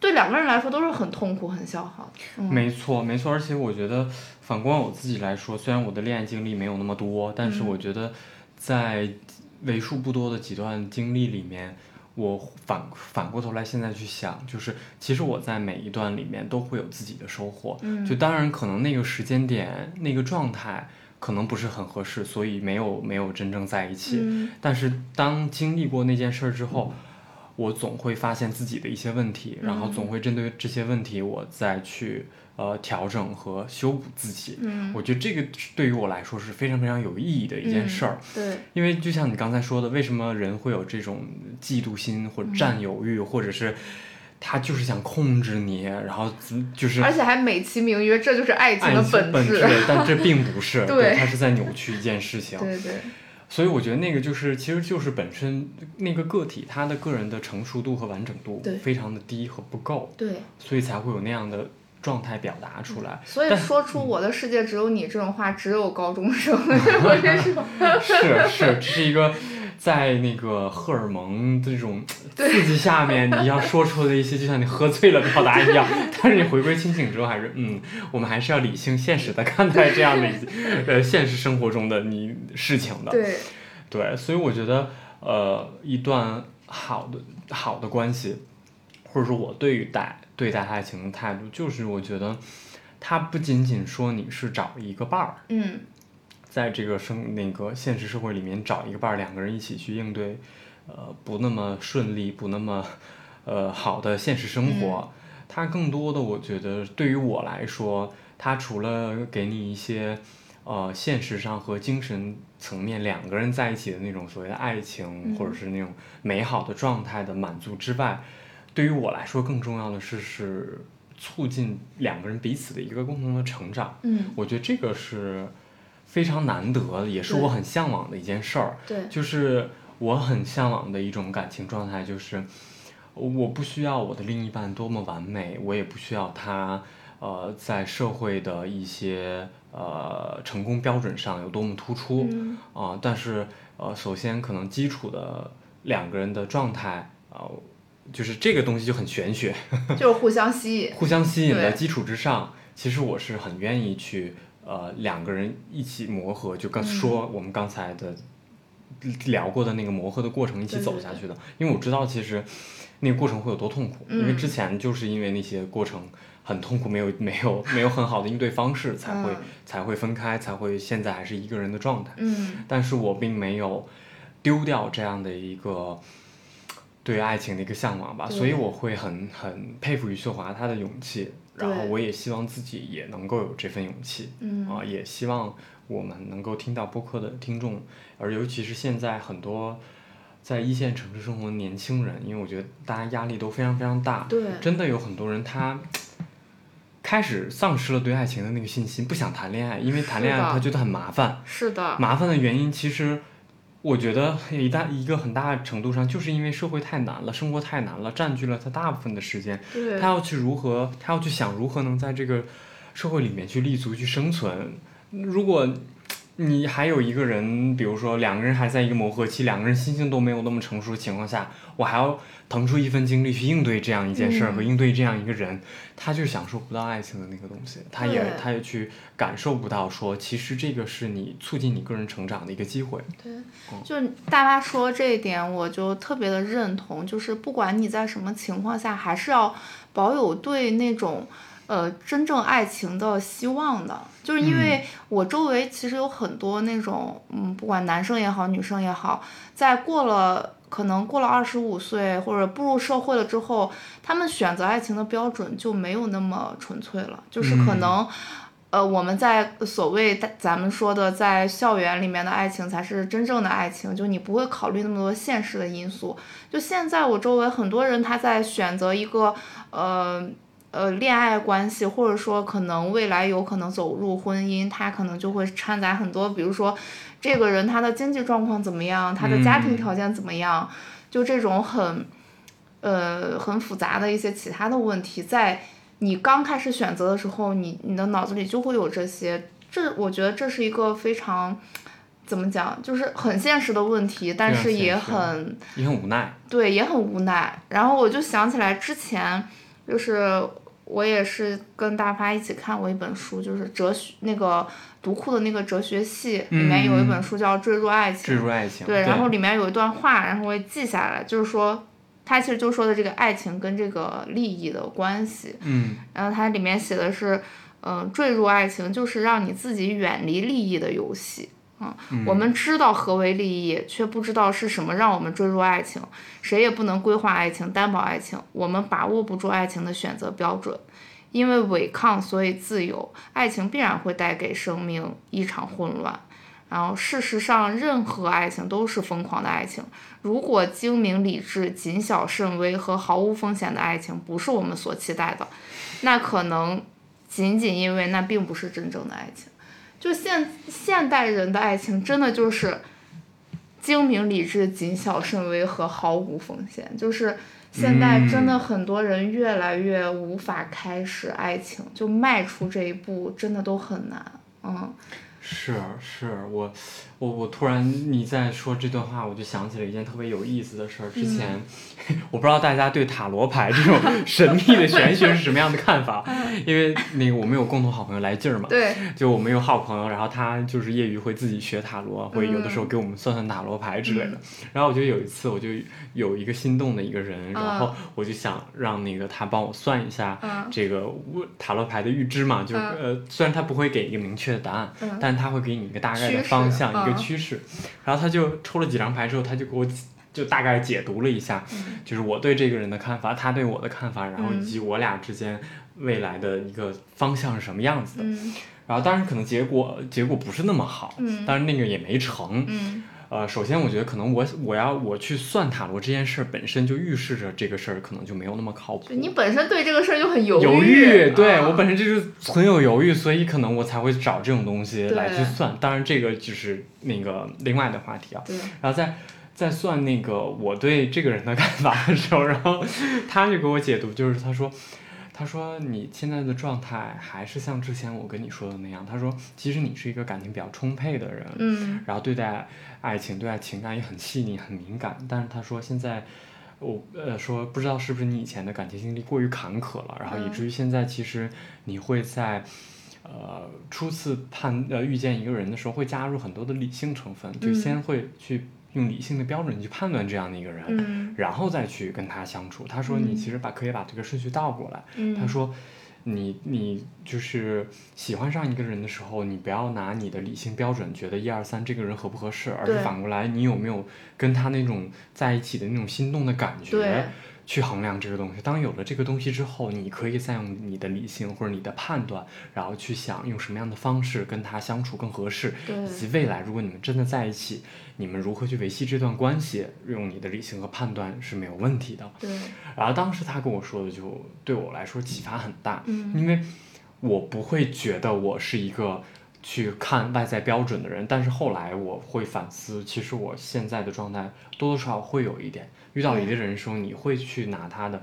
对两个人来说都是很痛苦、很消耗的。嗯。没错，没错，而且我觉得反观我自己来说，虽然我的恋爱经历没有那么多，但是嗯。我觉得在为数不多的几段经历里面，我反反过头来现在去想，就是其实我在每一段里面都会有自己的收获。嗯就当然可能那个时间点、那个状态可能不是很合适，所以没有没有真正在一起。嗯但是当经历过那件事儿之后，我总会发现自己的一些问题，然后总会针对这些问题，我再去呃调整和修补自己。嗯我觉得这个对于我来说是非常非常有意义的一件事儿。嗯对，因为就像你刚才说的，为什么人会有这种嫉妒心或者占有欲，或者是他就是想控制你，然后就是而且还美其名曰这就是爱情爱的情本质。但这并不是，(laughs) 对他是在扭曲一件事情。对对所以我觉得那个就是，其实就是本身那个个体他的个人的成熟度和完整度对非常的低和不够，对，所以才会有那样的状态表达出来。所以说出我的世界只有你这种话，只有高中生。(laughs) 我这 (laughs) 是，是是，这是一个在那个荷尔蒙这种 (laughs) 刺激下面，你要说出的一些，就像你喝醉了表达一样。(laughs) 但是你回归清醒之后，还是嗯，我们还是要理性现实的看待这样的一 (laughs) 呃现实生活中的你事情的。对，对，所以我觉得，呃，一段好的好的关系，或者说我对于待对待爱情的态度，就是我觉得，它不仅仅说你是找一个伴儿，嗯在这个生那个现实社会里面找一个伴儿，两个人一起去应对，呃，不那么顺利，不那么。呃好的现实生活，它更多的我觉得对于我来说，它除了给你一些呃现实上和精神层面两个人在一起的那种所谓的爱情，或者是那种美好的状态的满足之外，对于我来说更重要的是是促进两个人彼此的一个共同的成长。嗯，我觉得这个是非常难得，也是我很向往的一件事儿。对，就是我很向往的一种感情状态，就是我不需要我的另一半多么完美，我也不需要他呃在社会的一些呃成功标准上有多么突出嗯啊、但是呃首先可能基础的两个人的状态啊、就是这个东西就很玄学，(laughs) 就是互相吸引。互相吸引的基础之上，其实我是很愿意去呃两个人一起磨合，就刚嗯。说我们刚才的聊过的那个磨合的过程一起走下去的，因为我知道其实那个过程会有多痛苦，因为嗯之前就是因为那些过程很痛苦，没有没有没有很好的应对方式，才会、嗯。才会分开，才会现在还是一个人的状态。嗯。但是我并没有丢掉这样的一个对爱情的一个向往吧，所以我会很很佩服余秀华她的勇气，然后我也希望自己也能够有这份勇气，嗯啊，也希望我们能够听到播客的听众，而尤其是现在很多在一线城市生活的年轻人，因为我觉得大家压力都非常非常大，对真的有很多人他。开始丧失了对爱情的那个信心，不想谈恋爱，因为谈恋爱他觉得很麻烦。是的，麻烦的原因，其实我觉得一大一个很大程度上，就是因为社会太难了，生活太难了，占据了他大部分的时间。他要去如何，他要去想如何能在这个社会里面去立足、去生存。如果你还有一个人，比如说两个人还在一个磨合期，两个人心性都没有那么成熟的情况下，我还要腾出一份精力去应对这样一件事和应对这样一个人，他就享受不到爱情的那个东西，他也他也去感受不到说，其实这个是你促进你个人成长的一个机会。对嗯，就大妈说这一点，我就特别的认同。就是不管你在什么情况下，还是要保有对那种呃真正爱情的希望的。就是因为我周围其实有很多那种，嗯，不管男生也好，女生也好，在过了可能过了二十五岁或者步入社会了之后，他们选择爱情的标准就没有那么纯粹了，就是可嗯能。呃，我们在所谓的咱们说的在校园里面的爱情才是真正的爱情，就你不会考虑那么多现实的因素。就现在我周围很多人他在选择一个呃呃恋爱关系，或者说可能未来有可能走入婚姻，他可能就会掺杂很多，比如说这个人他的经济状况怎么样，他的家庭条件怎么样，就这种很呃很复杂的一些其他的问题，在你刚开始选择的时候，你你的脑子里就会有这些，这我觉得这是一个非常。怎么讲，就是很现实的问题，但是也很也很无奈。对，也很无奈。然后我就想起来之前，就是我也是跟大发一起看过一本书，就是哲学那个读库的那个哲学系里面有一本书叫《坠入爱情》，坠入爱情。对，然后里面有一段话，然后我也记下来，就是说。他其实就说的这个爱情跟这个利益的关系，嗯然后它里面写的是，嗯、坠入爱情就是让你自己远离利益的游戏。啊、我们知道何为利益，却不知道是什么让我们坠入爱情。谁也不能规划爱情、担保爱情，我们把握不住爱情的选择标准。因为违抗，所以自由。爱情必然会带给生命一场混乱。然后，事实上，任何爱情都是疯狂的爱情。如果精明理智、谨小慎微和毫无风险的爱情不是我们所期待的，那可能仅仅因为那并不是真正的爱情。就现现代人的爱情，真的就是精明理智、谨小慎微和毫无风险。就是现在真的很多人越来越无法开始爱情，就迈出这一步真的都很难。嗯，是是，我我我突然你在说这段话，我就想起了一件特别有意思的事儿。之前、(laughs) 我不知道大家对塔罗牌这种 (laughs) 神秘的玄学是什么样的看法，因为那个我们有共同好朋友来劲儿嘛，对，就我们有好朋友，然后他就是业余会自己学塔罗，会有的时候给我们算算塔罗牌之类的。然后我就有一次，我就有一个心动的一个人，然后我就想让那个他帮我算一下嗯。这个塔罗牌的预知嘛，就是、呃，虽然他不会给一个明确的答案，嗯。但他会给你一个大概的方向，一个嗯趋势。然后他就抽了几张牌之后，他就给我就大概解读了一下，嗯就是我对这个人的看法，他对我的看法，然后以嗯及我俩之间未来的一个方向是什么样子的。嗯然后当然可能结果结果不是那么好，嗯当然那个也没成。嗯呃，首先我觉得可能我我要我去算塔罗这件事儿本身就预示着这个事儿可能就没有那么靠谱就。你本身对这个事儿就很犹犹豫，对、啊我本身就是存有犹豫，所以可能我才会找这种东西来去算。当然，这个就是那个另外的话题啊。对，然后在在算那个我对这个人的看法的时候，然后他就给我解读，就是他说，他说你现在的状态还是像之前我跟你说的那样。他说，其实你是一个感情比较充沛的人，嗯然后对待爱情、对待情感也很细腻、很敏感。但是他说现在。我呃说不知道是不是你以前的感情经历过于坎坷了，然后以嗯至于现在其实你会在呃初次判呃遇见一个人的时候会加入很多的理性成分，就嗯先会去用理性的标准去判断这样的一个人，嗯然后再去跟他相处。他说你嗯其实把可以把这个顺序倒过来，嗯，他说。你你就是喜欢上一个人的时候，你不要拿你的理性标准觉得一二三这个人合不合适，而是反过来你有没有跟他那种在一起的那种心动的感觉对，去衡量这个东西。当有了这个东西之后，你可以再用你的理性或者你的判断，然后去想用什么样的方式跟他相处更合适，以及未来如果你们真的在一起，你们如何去维系这段关系，用你的理性和判断是没有问题的。对，然后当时他跟我说的就对我来说启发很大，嗯因为我不会觉得我是一个去看外在标准的人，但是后来我会反思，其实我现在的状态多多少少会有一点，遇到一个人的时候，你会去拿他的，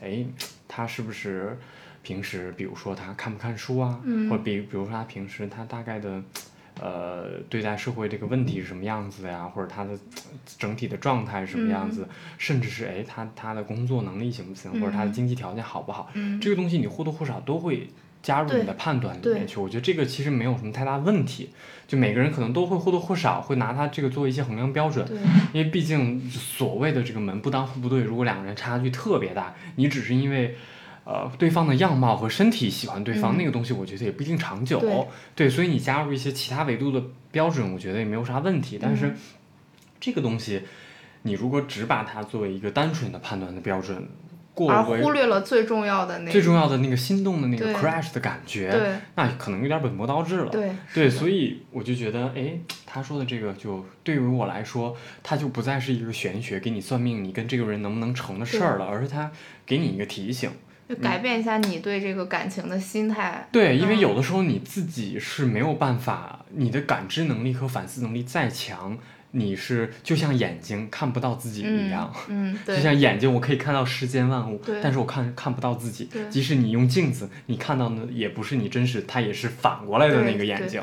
哎，他是不是平时，比如说他看不看书啊，嗯或比比如说他平时他大概的。呃，对待社会这个问题是什么样子呀？或者他的整体的状态是什么样子？甚至是哎，他他的工作能力行不行，或者他的嗯经济条件好不好？嗯这个东西你或多或少都会加入你的判断里面去。我觉得这个其实没有什么太大问题，就每个人可能都会或多或少会拿他这个作为一些衡量标准，因为毕竟所谓的这个门不当户不对，如果两个人差距特别大，你只是因为。呃，对方的样貌和身体喜欢对方、嗯那个东西，我觉得也不一定长久。对所以你加入一些其他维度的标准，我觉得也没有啥问题。但是嗯这个东西，你如果只把它作为一个单纯的判断的标准，过而忽略了最重要的那个最重要的那个心动的那个 crash 的感觉，对那可能有点本末倒置了。对对，所以我就觉得，哎，他说的这个就对于我来说，他就不再是一个玄学给你算命，你跟这个人能不能成的事儿了，而是他给你一个提醒。就改变一下你对这个感情的心态。对，因为嗯有的时候你自己是没有办法，你的感知能力和反思能力再强，你是就像眼睛看不到自己一样。嗯，嗯 (laughs) 就像眼睛，我可以看到世间万物对，但是我看看不到自己对。即使你用镜子，你看到的也不是你真实，它也是反过来的那个眼睛。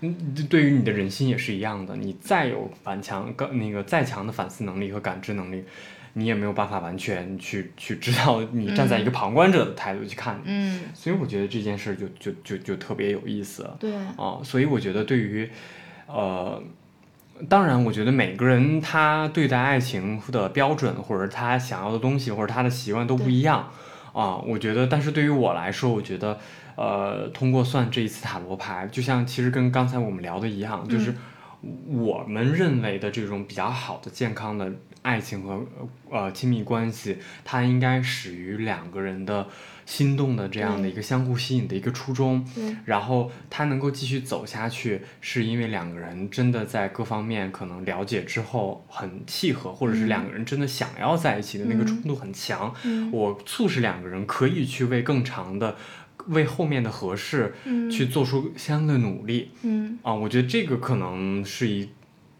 嗯，对于你的人心也是一样的，你再有顽强、更那个再强的反思能力和感知能力，你也没有办法完全去去知道你站在一个旁观者的态度去看。嗯，所以我觉得这件事就就就就特别有意思。对，啊，所以我觉得对于，呃，当然，我觉得每个人他对待爱情的标准，或者他想要的东西，或者他的习惯都不一样啊。我觉得，但是对于我来说，我觉得，呃，通过算这一次塔罗牌，就像其实跟刚才我们聊的一样，就是我们认为的这种比较好的、健康的爱情和呃亲密关系，它应该始于两个人的心动的这样的一个相互吸引的一个初衷。对，然后他能够继续走下去，是因为两个人真的在各方面可能了解之后很契合，或者是嗯两个人真的想要在一起的那个嗯冲动很强。嗯我促使两个人可以去为更长的、为后面的合适嗯去做出相应的努力嗯啊！我觉得这个可能是一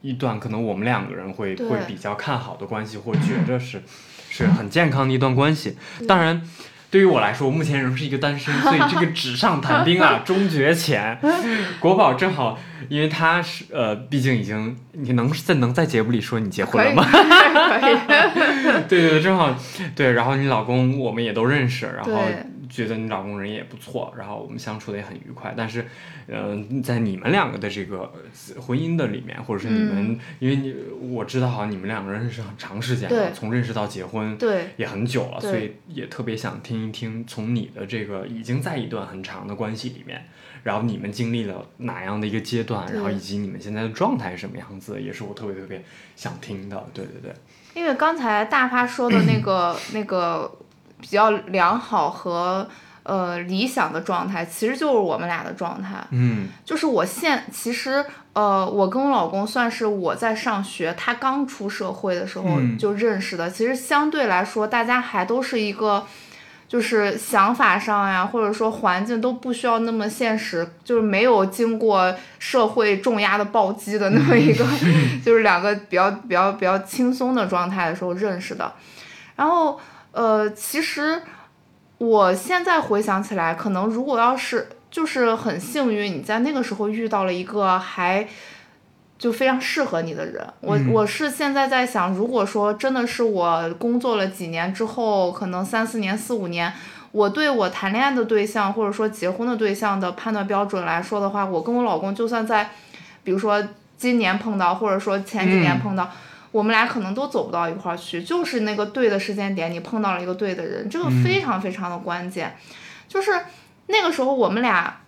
一段可能我们两个人会会比较看好的关系，或觉着是是很健康的一段关系。当然。对于我来说，我目前仍是一个单身，所以这个纸上谈兵啊，(laughs) 终觉浅。(laughs) 国宝正好，因为他是呃，毕竟已经，你能在能在节目里说你结婚了吗？(laughs) 对对对，正好对。然后你老公我们也都认识，然后对觉得你老公人也不错，然后我们相处的也很愉快。但是，嗯，在你们两个的这个婚姻的里面，或者是你们，因为你我知道，好像你们两个人认识很长时间了，从认识到结婚，对，也很久了，所以也特别想听一听，从你的这个已经在一段很长的关系里面，然后你们经历了哪样的一个阶段，然后以及你们现在的状态是什么样子，也是我特别特别想听的。对对对。因为刚才大发说的那个那个比较良好和呃理想的状态，其实就是我们俩的状态。嗯，就是我现其实呃，我跟我老公算是我在上学，他刚出社会的时候就认识的。其实相对来说，大家还都是一个。就是想法上呀，或者说环境都不需要那么现实，就是没有经过社会重压的暴击的那么一个，(laughs) 就是两个比较比较比较轻松的状态的时候认识的。然后，呃，其实我现在回想起来，可能如果要是就是很幸运，你在那个时候遇到了一个还。就非常适合你的人，我我是现在在想，如果说真的是我工作了几年之后，可能三四年、四五年，我对我谈恋爱的对象或者说结婚的对象的判断标准来说的话，我跟我老公就算在，比如说今年碰到，或者说前几年碰到，我们俩可能都走不到一块儿去，就是那个对的时间点，你碰到了一个对的人，这个非常非常的关键，就是那个时候我们俩，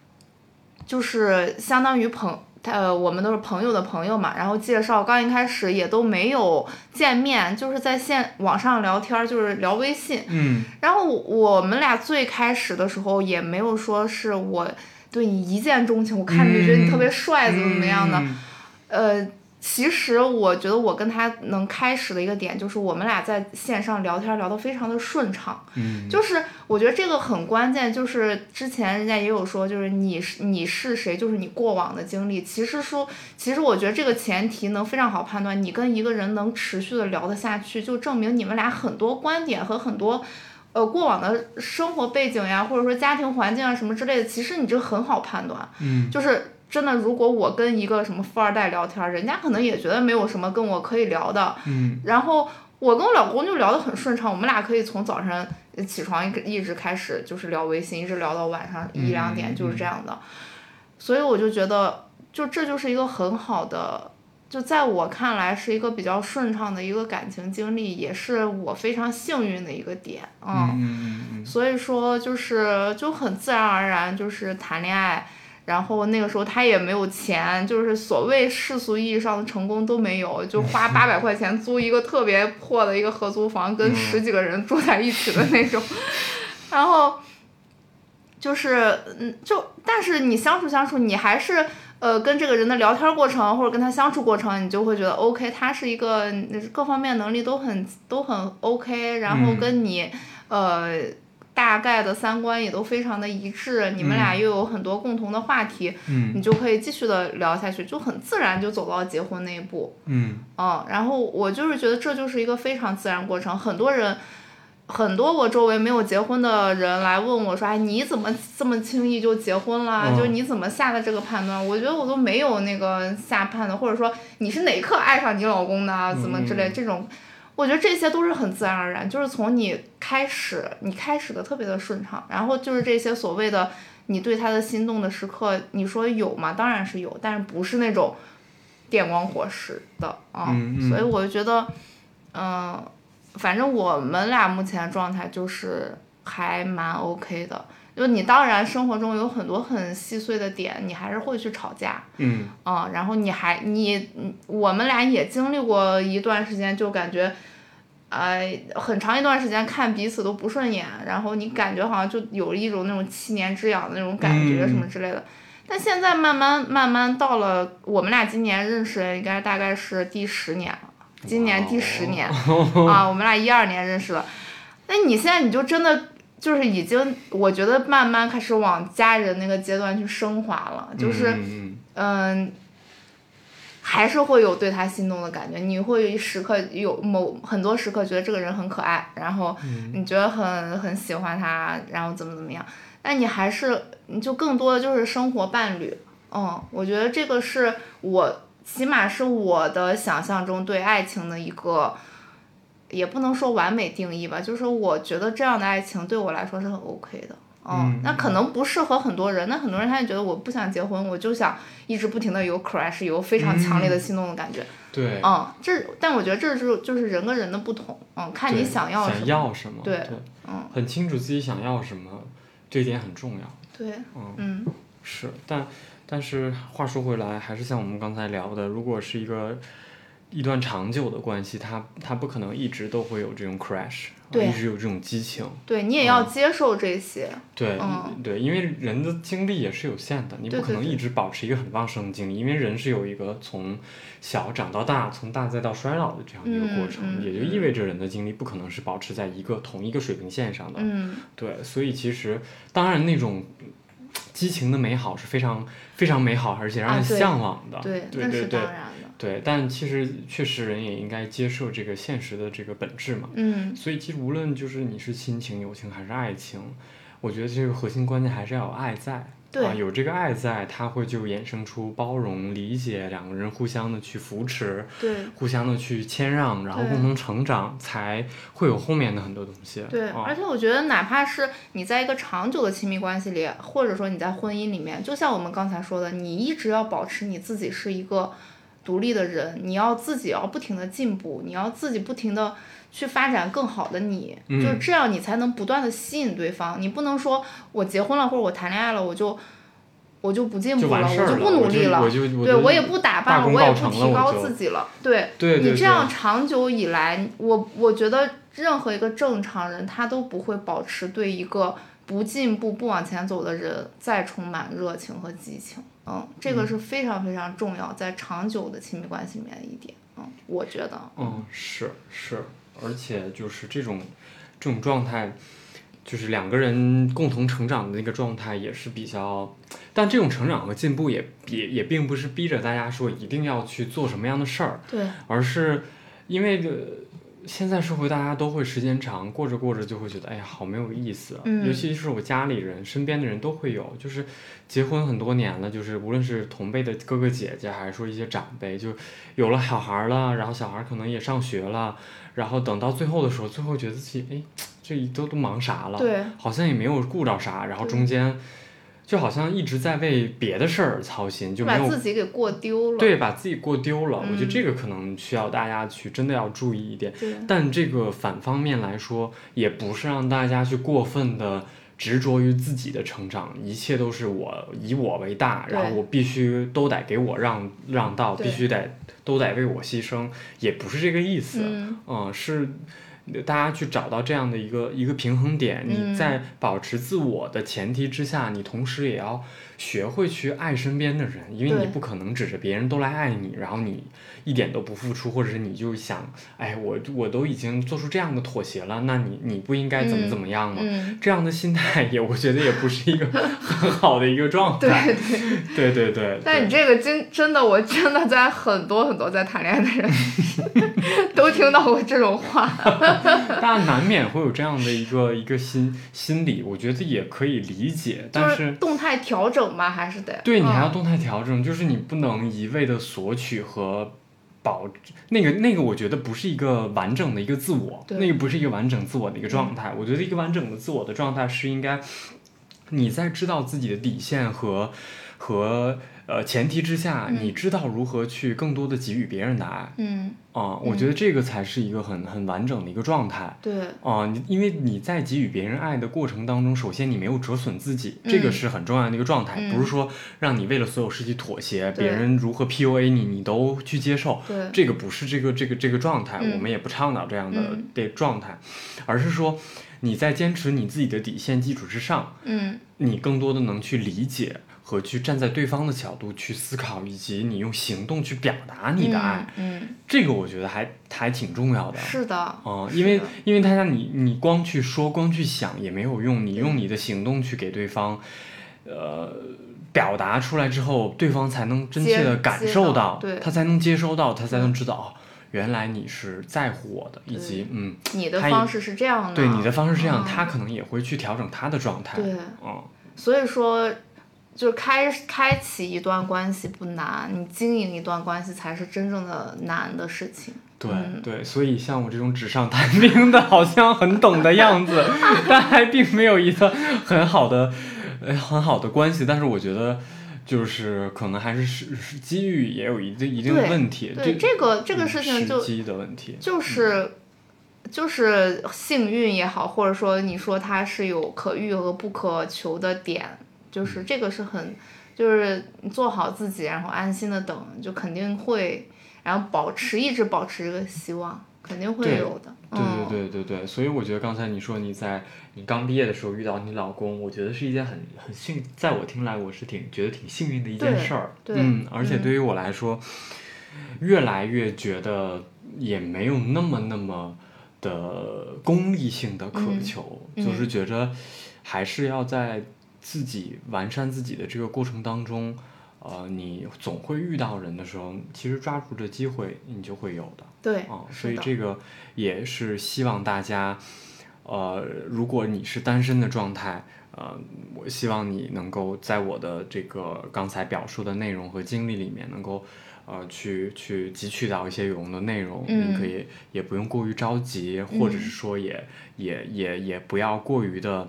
就是相当于朋。他我们都是朋友的朋友嘛，然后介绍刚一开始也都没有见面，就是在线网上聊天，就是聊微信。嗯。然后我们俩最开始的时候也没有说是我对你一见钟情，我看着就觉得你特别帅，怎么怎么样的，呃。其实我觉得我跟他能开始的一个点，就是我们俩在线上聊天聊得非常的顺畅。嗯，就是我觉得这个很关键，就是之前人家也有说，就是你是你是谁，就是你过往的经历。其实说，其实我觉得这个前提能非常好判断，你跟一个人能持续的聊得下去，就证明你们俩很多观点和很多，呃，过往的生活背景呀，或者说家庭环境啊什么之类的，其实你这个很好判断。嗯，就是。真的，如果我跟一个什么富二代聊天，人家可能也觉得没有什么跟我可以聊的。嗯。然后我跟我老公就聊得很顺畅，我们俩可以从早晨起床一一直开始就是聊微信，一直聊到晚上一两点，就是这样的。所以我就觉得，就这就是一个很好的，就在我看来是一个比较顺畅的一个感情经历，也是我非常幸运的一个点。嗯嗯嗯。所以说，就是就很自然而然，就是谈恋爱。然后那个时候他也没有钱，就是所谓世俗意义上的成功都没有，就花八百块钱租一个特别破的一个合租房，跟十几个人住在一起的那种。(laughs) 然后就是嗯，就但是你相处相处，你还是呃跟这个人的聊天过程或者跟他相处过程，你就会觉得 OK，他是一个各方面能力都很都很 OK，然后跟你呃。大概的三观也都非常的一致，你们俩又有很多共同的话题，你就可以继续的聊下去，就很自然就走到结婚那一步。嗯，嗯，然后我就是觉得这就是一个非常自然过程。很多人，很多我周围没有结婚的人来问我说：“哎，你怎么这么轻易就结婚了？就是你怎么下的这个判断？”我觉得我都没有那个下判断，或者说你是哪一刻爱上你老公的，怎么之类这种。我觉得这些都是很自然而然，就是从你开始，你开始的特别的顺畅，然后就是这些所谓的你对他的心动的时刻，你说有吗？当然是有，但是不是那种电光火石的啊。所以我就觉得，嗯，反正我们俩目前状态就是还蛮 OK 的。就你当然生活中有很多很细碎的点，你还是会去吵架，嗯，啊，然后你还你我们俩也经历过一段时间，就感觉，呃，很长一段时间看彼此都不顺眼，然后你感觉好像就有一种那种七年之痒的那种感觉什么之类的。但现在慢慢慢慢到了我们俩今年认识应该大概是第十年了，今年第十年 (laughs) 啊，我们俩一二年认识的，那你现在你就真的。就是已经，我觉得慢慢开始往家人那个阶段去升华了，就是，嗯，还是会有对他心动的感觉。你会时刻有某很多时刻觉得这个人很可爱，然后你觉得很很喜欢他，然后怎么怎么样。但你还是，你就更多的就是生活伴侣。嗯，我觉得这个是我起码是我的想象中对爱情的一个。也不能说完美定义吧，就是我觉得这样的爱情对我来说是很 OK 的。嗯，那可能不适合很多人。那很多人他就觉得我不想结婚，我就想一直不停的有 crush，有非常强烈的心动的感觉。对，嗯，这但我觉得这是就是人跟人的不同，嗯，看你想要想要什么。对，嗯，很清楚自己想要什么，这一点很重要。对，嗯嗯，是，但但是话说回来，还是像我们刚才聊的，如果是一个。一段长久的关系，他他不可能一直都会有这种 crash，一直有这种激情。对你也要接受这些。对，对，因为人的精力也是有限的，你不可能一直保持一个很旺盛的精力，因为人是有一个从小长到大，从大再到衰老的这样一个过程，也就意味着人的精力不可能是保持在一个同一个水平线上的。嗯。对，所以其实当然那种激情的美好是非常非常美好，而且让人向往的。对，对对对。对，但其实确实人也应该接受这个现实的这个本质嘛。嗯。所以其实无论就是你是亲情、友情还是爱情，我觉得这个核心关键还是要有爱在。对。有这个爱在，它会就衍生出包容、理解，两个人互相的去扶持。对。互相的去谦让，然后共同成长，才会有后面的很多东西。对，而且我觉得，哪怕是你在一个长久的亲密关系里，或者说你在婚姻里面，就像我们刚才说的，你一直要保持你自己是一个。独立的人，你要自己要不停的进步，你要自己不停的去发展更好的你，就是这样，你才能不断的吸引对方。你不能说我结婚了或者我谈恋爱了，我就我就不进步了，我就不努力了，对我也不打扮了，我也不提高自己了。对你这样长久以来，我我觉得任何一个正常人他都不会保持对一个不进步、不往前走的人再充满热情和激情。嗯，这个是非常非常重要，在长久的亲密关系里面的一点。嗯，我觉得。嗯，是是，而且就是这种这种状态，就是两个人共同成长的那个状态也是比较，但这种成长和进步也也也并不是逼着大家说一定要去做什么样的事儿，对，而是因为这。现在社会大家都会时间长，过着过着就会觉得，哎呀，好没有意思。嗯。尤其是我家里人、身边的人都会有，就是结婚很多年了，就是无论是同辈的哥哥姐姐，还是说一些长辈，就有了小孩了，然后小孩可能也上学了，然后等到最后的时候，最后觉得自己，哎，这都都忙啥了？对。好像也没有顾着啥，然后中间。就好像一直在为别的事儿操心，就没有把自己给过丢了。对，把自己过丢了。我觉得这个可能需要大家去真的要注意一点。但这个反方面来说，也不是让大家去过分的执着于自己的成长，一切都是我以我为大，然后我必须都得给我让让道，必须得都得为我牺牲，也不是这个意思。嗯，是。大家去找到这样的一个一个平衡点，你在保持自我的前提之下，你同时也要学会去爱身边的人，因为你不可能指着别人都来爱你，然后你一点都不付出，或者是你就想，哎，我我都已经做出这样的妥协了，那你你不应该怎么怎么样吗？这样的心态也，我觉得也不是一个 (laughs) 很好的一个状态。对 (laughs) 对对对对。但你这个真真的，我真的在很多很多在谈恋爱的人 (laughs) 都听到过这种话。大家难免会有这样的一个一个心心理，我觉得也可以理解，但是动态调整嘛，还是得对你还要动态调整，就是你不能一味的索取和保那个那个，我觉得不是一个完整的一个自我，那个不是一个完整自我的一个状态。我觉得一个完整的自我的状态是应该你在知道自己的底线和和。呃，前提之下，你知道如何去更多的给予别人的爱，嗯，啊，我觉得这个才是一个很很完整的一个状态，对，啊，你因为你在给予别人爱的过程当中，首先你没有折损自己，这个是很重要的一个状态，不是说让你为了所有事情妥协，别人如何 PUA 你，你都去接受，对，这个不是这个这个这个状态，我们也不倡导这样的的状态，而是说你在坚持你自己的底线基础之上，嗯，你更多的能去理解。和去站在对方的角度去思考，以及你用行动去表达你的爱，嗯，这个我觉得还还挺重要的。是的，嗯，因为因为大家你你光去说光去想也没有用，你用你的行动去给对方，呃，表达出来之后，对方才能真切的感受到，对他才能接收到，他才能知道哦，原来你是在乎我的，以及嗯，你的方式是这样的，对，你的方式是这样，他可能也会去调整他的状态，对，嗯，所以说。就是开开启一段关系不难，你经营一段关系才是真正的难的事情。对、嗯对，所以像我这种纸上谈兵的，好像很懂的样子，(laughs) 但还并没有一个很好的呃很好的关系。但是我觉得。就是可能还是是是机遇也有一定一定的问题，对这个这个事情就时机的问题，就是就是幸运也好，或者说你说它是有可遇和不可求的点，就是这个是很，就是做好自己，然后安心的等，就肯定会，然后保持一直保持这个希望，肯定会有的。对嗯、对对对对，所以我觉得刚才你说你在你刚毕业的时候遇到你老公，我觉得是一件很很幸，在我听来我是挺觉得挺幸运的一件事儿。对嗯，而且嗯对于我来说，越来越觉得也没有那么那么的功利性的渴嗯求，嗯就是觉着还是要在自己完善自己的这个过程当中。呃，你总会遇到人的时候，其实抓住这机会，你就会有的。对，哦，是的所以这个也是希望大家，呃，如果你是单身的状态，呃，我希望你能够在我的这个刚才表述的内容和经历里面，能够呃去去汲取到一些有用的内容。嗯你可以也不用过于着急，或者嗯是说也也也也不要过于的。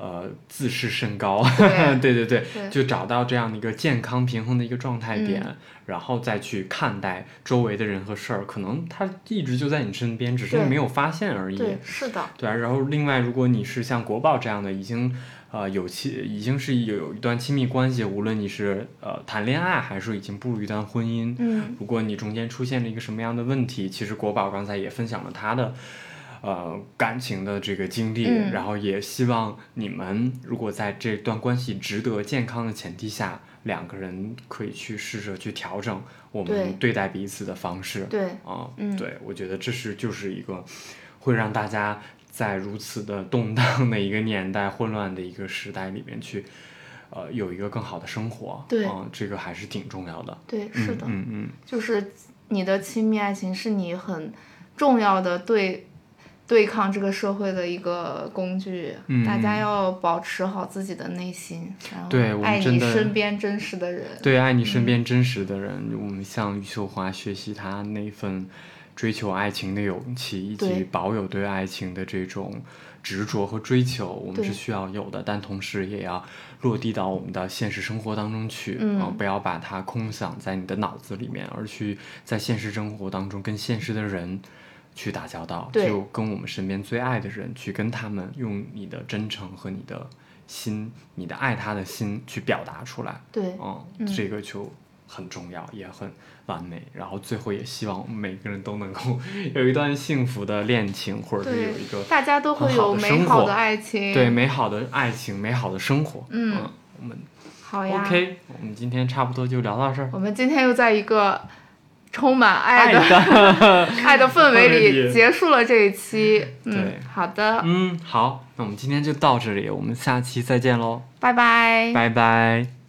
呃，自视甚高，对。(laughs) 对对对，对。就找到这样的一个健康平衡的一个状态点，嗯。然后再去看待周围的人和事儿，可能他一直就在你身边，只是你没有发现而已。对，是的，对啊，然后另外，如果你是像国宝这样的，已经呃有亲，已经是有有一段亲密关系，无论你是呃谈恋爱，还是已经步入一段婚姻，嗯。如果你中间出现了一个什么样的问题，其实国宝刚才也分享了他的。呃，感情的这个经历，嗯然后也希望你们如果在这段关系值得健康的前提下，两个人可以去试着去调整我们对待彼此的方式。对，啊，嗯对，我觉得这是就是一个会让大家在如此的动荡的一个年代、混乱的一个时代里面去，呃，有一个更好的生活。对啊，这个还是挺重要的。对，是的。嗯嗯就是你的亲密爱情是你很重要的对对抗这个社会的一个工具，嗯大家要保持好自己的内心，然后爱你身边真实的人。对，爱你身嗯边真实的人，我们向余秀华学习她那份追求爱情的勇气，以及保有对爱情的这种执着和追求，我们是需要有的，但同时也要落地到我们的现实生活当中去，嗯啊不要把它空想在你的脑子里面，而去在现实生活当中跟现实的人。去打交道，就跟我们身边最爱的人去跟他们用你的真诚和你的心，你的爱他的心去表达出来。对，嗯，嗯这个就很重要，也很完美。然后最后也希望我们每个人都能够有一段幸福的恋情，或者是有一个大家都会有美好的爱情。对美好的爱情、美好的生活。嗯我们好呀。OK，我们今天差不多就聊到这儿。我们今天又在一个充满爱的的，(laughs) 爱的氛围里 (laughs) 里结束了这一期。嗯对，好的，嗯，好，那我们今天就到这里，我们下期再见喽，拜拜。拜拜。